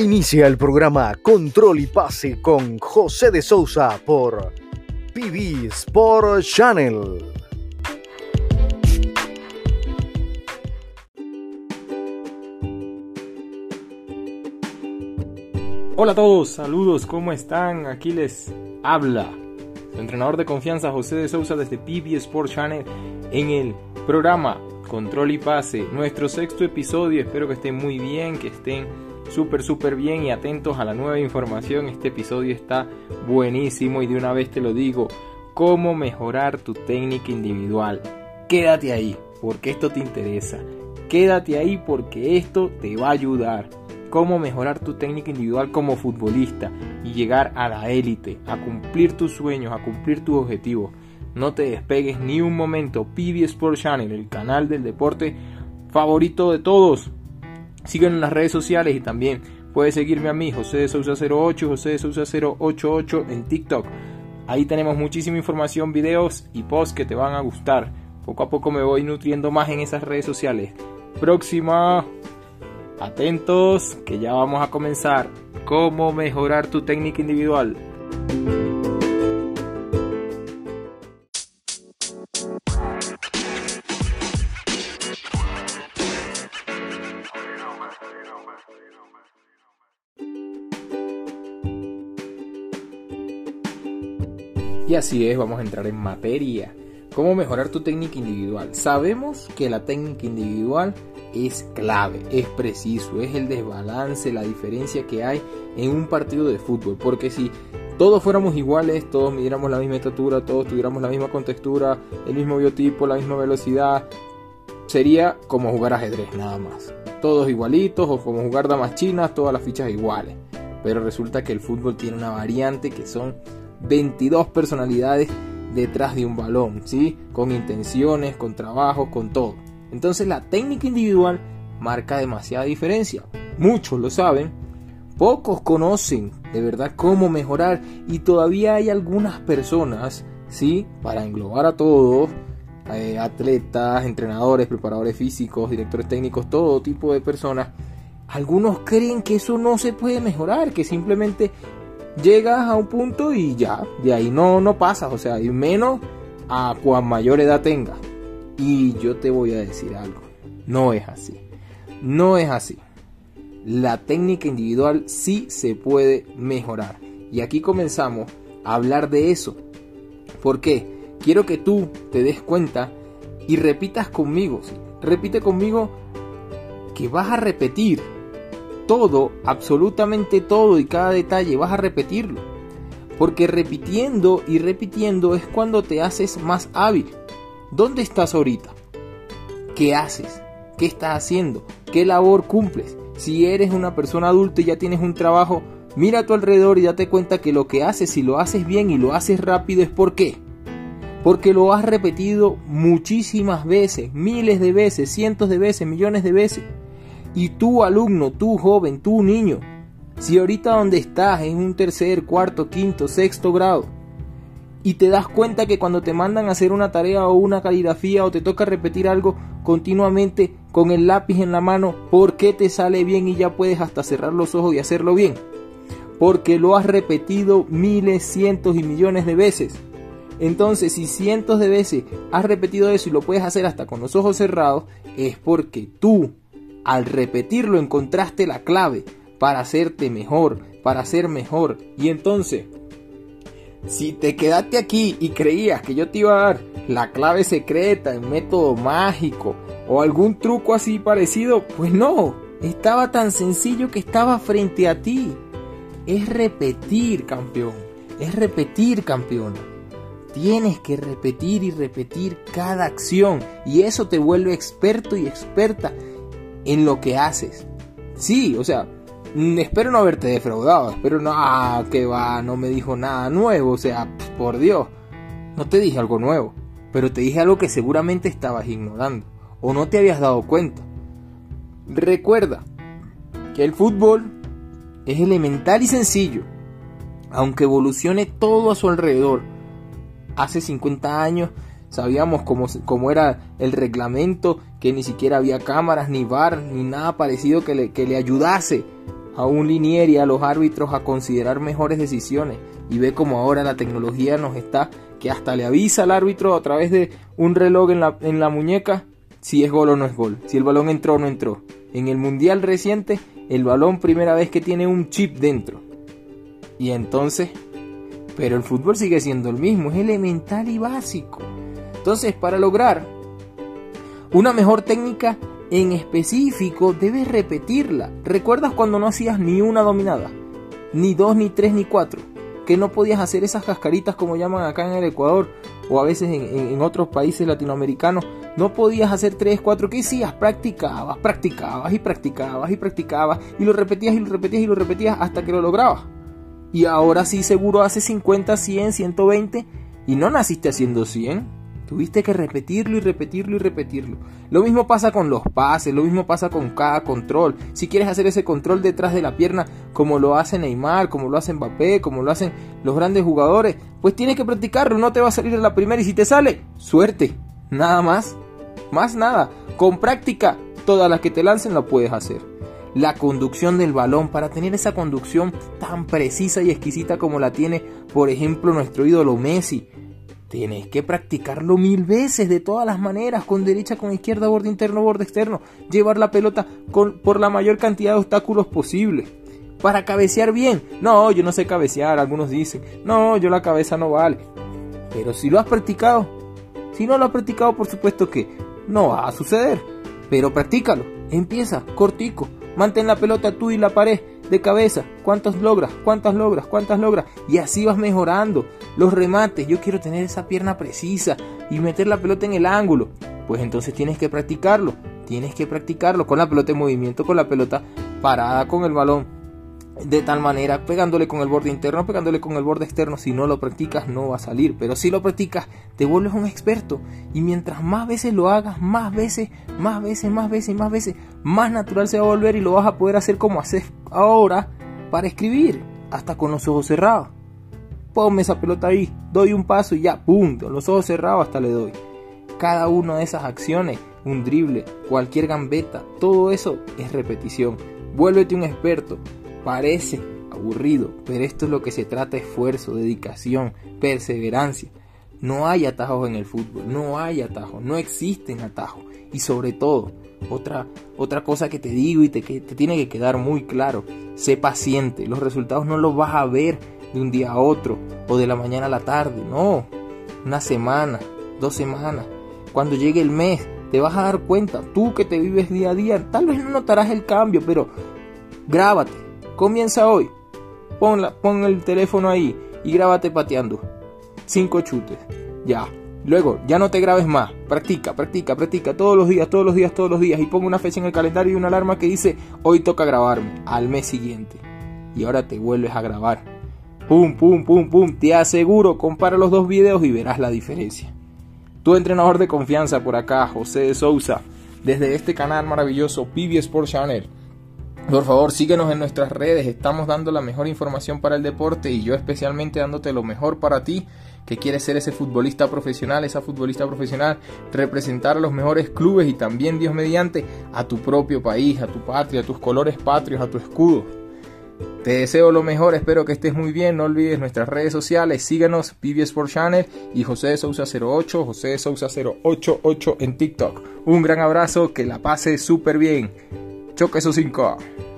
Inicia el programa Control y Pase con José de Sousa por PB Sport Channel. Hola a todos, saludos, ¿cómo están? Aquí les habla su entrenador de confianza José de Sousa desde PB Sport Channel en el programa Control y Pase, nuestro sexto episodio. Espero que estén muy bien, que estén súper, súper bien y atentos a la nueva información. Este episodio está buenísimo y de una vez te lo digo, cómo mejorar tu técnica individual. Quédate ahí, porque esto te interesa. Quédate ahí porque esto te va a ayudar. Cómo mejorar tu técnica individual como futbolista y llegar a la élite, a cumplir tus sueños, a cumplir tus objetivos. No te despegues ni un momento. PB Sport Channel, el canal del deporte favorito de todos. Síguenos en las redes sociales y también puedes seguirme a mí, José de Sousa 08, José de Sousa 088 en TikTok. Ahí tenemos muchísima información, videos y posts que te van a gustar. Poco a poco me voy nutriendo más en esas redes sociales. Próxima. Atentos, que ya vamos a comenzar. ¿Cómo mejorar tu técnica individual? Y así es, vamos a entrar en materia. ¿Cómo mejorar tu técnica individual? Sabemos que la técnica individual es clave, es preciso, es el desbalance, la diferencia que hay en un partido de fútbol. Porque si todos fuéramos iguales, todos midiéramos la misma estatura, todos tuviéramos la misma contextura, el mismo biotipo, la misma velocidad, sería como jugar ajedrez nada más. Todos igualitos o como jugar damas chinas, todas las fichas iguales. Pero resulta que el fútbol tiene una variante que son 22 personalidades detrás de un balón, ¿sí? Con intenciones, con trabajo, con todo. Entonces la técnica individual marca demasiada diferencia. Muchos lo saben, pocos conocen de verdad cómo mejorar y todavía hay algunas personas, ¿sí? Para englobar a todos, eh, atletas, entrenadores, preparadores físicos, directores técnicos, todo tipo de personas. Algunos creen que eso no se puede mejorar, que simplemente llegas a un punto y ya, de ahí no, no pasas, o sea, y menos a cuan mayor edad tengas. Y yo te voy a decir algo, no es así, no es así. La técnica individual sí se puede mejorar. Y aquí comenzamos a hablar de eso. ¿Por qué? Quiero que tú te des cuenta y repitas conmigo. Repite conmigo que vas a repetir todo, absolutamente todo y cada detalle, vas a repetirlo. Porque repitiendo y repitiendo es cuando te haces más hábil. ¿Dónde estás ahorita? ¿Qué haces? ¿Qué estás haciendo? ¿Qué labor cumples? Si eres una persona adulta y ya tienes un trabajo, mira a tu alrededor y date cuenta que lo que haces, si lo haces bien y lo haces rápido, es por qué. Porque lo has repetido muchísimas veces, miles de veces, cientos de veces, millones de veces. Y tú alumno, tú joven, tú niño, si ahorita donde estás es un tercer, cuarto, quinto, sexto grado, y te das cuenta que cuando te mandan a hacer una tarea o una caligrafía o te toca repetir algo continuamente con el lápiz en la mano, ¿por qué te sale bien y ya puedes hasta cerrar los ojos y hacerlo bien? Porque lo has repetido miles, cientos y millones de veces. Entonces, si cientos de veces has repetido eso y lo puedes hacer hasta con los ojos cerrados, es porque tú al repetirlo encontraste la clave para hacerte mejor, para ser mejor. Y entonces, si te quedaste aquí y creías que yo te iba a dar la clave secreta, el método mágico o algún truco así parecido, pues no, estaba tan sencillo que estaba frente a ti. Es repetir, campeón. Es repetir, campeona. Tienes que repetir y repetir cada acción y eso te vuelve experto y experta en lo que haces. Sí, o sea, mm, espero no haberte defraudado, espero no, ah, que va, no me dijo nada nuevo, o sea, por Dios, no te dije algo nuevo, pero te dije algo que seguramente estabas ignorando o no te habías dado cuenta. Recuerda que el fútbol es elemental y sencillo, aunque evolucione todo a su alrededor. Hace 50 años sabíamos cómo, cómo, era el reglamento, que ni siquiera había cámaras, ni bar, ni nada parecido que le, que le ayudase a un linier y a los árbitros a considerar mejores decisiones. Y ve como ahora la tecnología nos está, que hasta le avisa al árbitro a través de un reloj en la, en la muñeca si es gol o no es gol, si el balón entró o no entró. En el mundial reciente, el balón primera vez que tiene un chip dentro. Y entonces, pero el fútbol sigue siendo el mismo, es elemental y básico. Entonces, para lograr una mejor técnica en específico, debes repetirla. ¿Recuerdas cuando no hacías ni una dominada? Ni dos, ni tres, ni cuatro. Que no podías hacer esas cascaritas como llaman acá en el Ecuador o a veces en, otros países latinoamericanos. No podías hacer tres, cuatro. ¿Qué hacías? Practicabas, practicabas y practicabas y practicabas y lo repetías y lo repetías y lo repetías hasta que lo lograbas. Y ahora sí seguro hace 50, 100, 120 y no naciste haciendo 100. Tuviste que repetirlo y repetirlo y repetirlo. Lo mismo pasa con los pases, lo mismo pasa con cada control. Si quieres hacer ese control detrás de la pierna como lo hace Neymar, como lo hace Mbappé, como lo hacen los grandes jugadores, pues tienes que practicarlo, no te va a salir en la primera y si te sale, suerte. Nada más. Más nada. Con práctica, todas las que te lancen lo puedes hacer la conducción del balón, para tener esa conducción tan precisa y exquisita como la tiene, por ejemplo, nuestro ídolo Messi. Tienes que practicarlo mil veces, de todas las maneras, con derecha, con izquierda, borde interno, borde externo. Llevar la pelota por la mayor cantidad de obstáculos posible. Para cabecear bien. No, yo no sé cabecear, algunos dicen. No, yo la cabeza no vale. Pero si lo has practicado, si no lo has practicado, por supuesto que no va a suceder. Pero practícalo. Empieza, cortico. Mantén la pelota tú y la pared de cabeza. ¿Cuántas logras? ¿Cuántas logras? ¿Cuántas logras? Y así vas mejorando. Los remates. Yo quiero tener esa pierna precisa y meter la pelota en el ángulo. Pues entonces tienes que practicarlo. Tienes que practicarlo con la pelota en movimiento, con la pelota parada con el balón de tal manera, pegándole con el borde interno, pegándole con el borde externo. Si no lo practicas, no va a salir. Pero si lo practicas, te vuelves un experto. Y mientras más veces lo hagas, más veces, más veces, más veces, más veces, más natural se va a volver y lo vas a poder hacer como haces ahora para escribir, hasta con los ojos cerrados. Ponme esa pelota ahí, doy un paso y ya, punto, los ojos cerrados hasta le doy. Cada una de esas acciones, un drible, cualquier gambeta, todo eso es repetición. Vuélvete un experto, Parece aburrido, pero esto es lo que se trata, esfuerzo, dedicación, perseverancia. No hay atajos en el fútbol, no hay atajos, no existen atajos. Y sobre todo, otra, otra cosa que te digo y te, que te tiene que quedar muy claro, sé paciente, los resultados no los vas a ver de un día a otro o de la mañana a la tarde, no, una semana, dos semanas, cuando llegue el mes, te vas a dar cuenta, tú que te vives día a día, tal vez no notarás el cambio, pero grábate, Comienza hoy. Pon, el teléfono ahí y grábate pateando. Cinco chutes. Ya. Luego, ya no te grabes más. Practica, practica, practica todos los días, todos los días, todos los días. Y pongo una fecha en el calendario y una alarma que dice, hoy toca grabarme, al mes siguiente. Y ahora te vuelves a grabar. Pum, pum, pum, pum. Te aseguro, compara los dos videos y verás la diferencia. Tu entrenador de confianza por acá, José de Sousa, desde este canal maravilloso, PB Sports Channel. Por favor, síguenos en nuestras redes, estamos dando la mejor información para el deporte y yo especialmente dándote lo mejor para ti, que quieres ser ese futbolista profesional, esa futbolista profesional, representar a los mejores clubes y también, Dios mediante, a tu propio país, a tu patria, a tus colores patrios, a tu escudo. Te deseo lo mejor, espero que estés muy bien, no olvides nuestras redes sociales, síguenos, PB Sport Channel y José de Sousa 08, José de Sousa 088 en TikTok. Un gran abrazo, que la pase súper bien. Choque esos 5.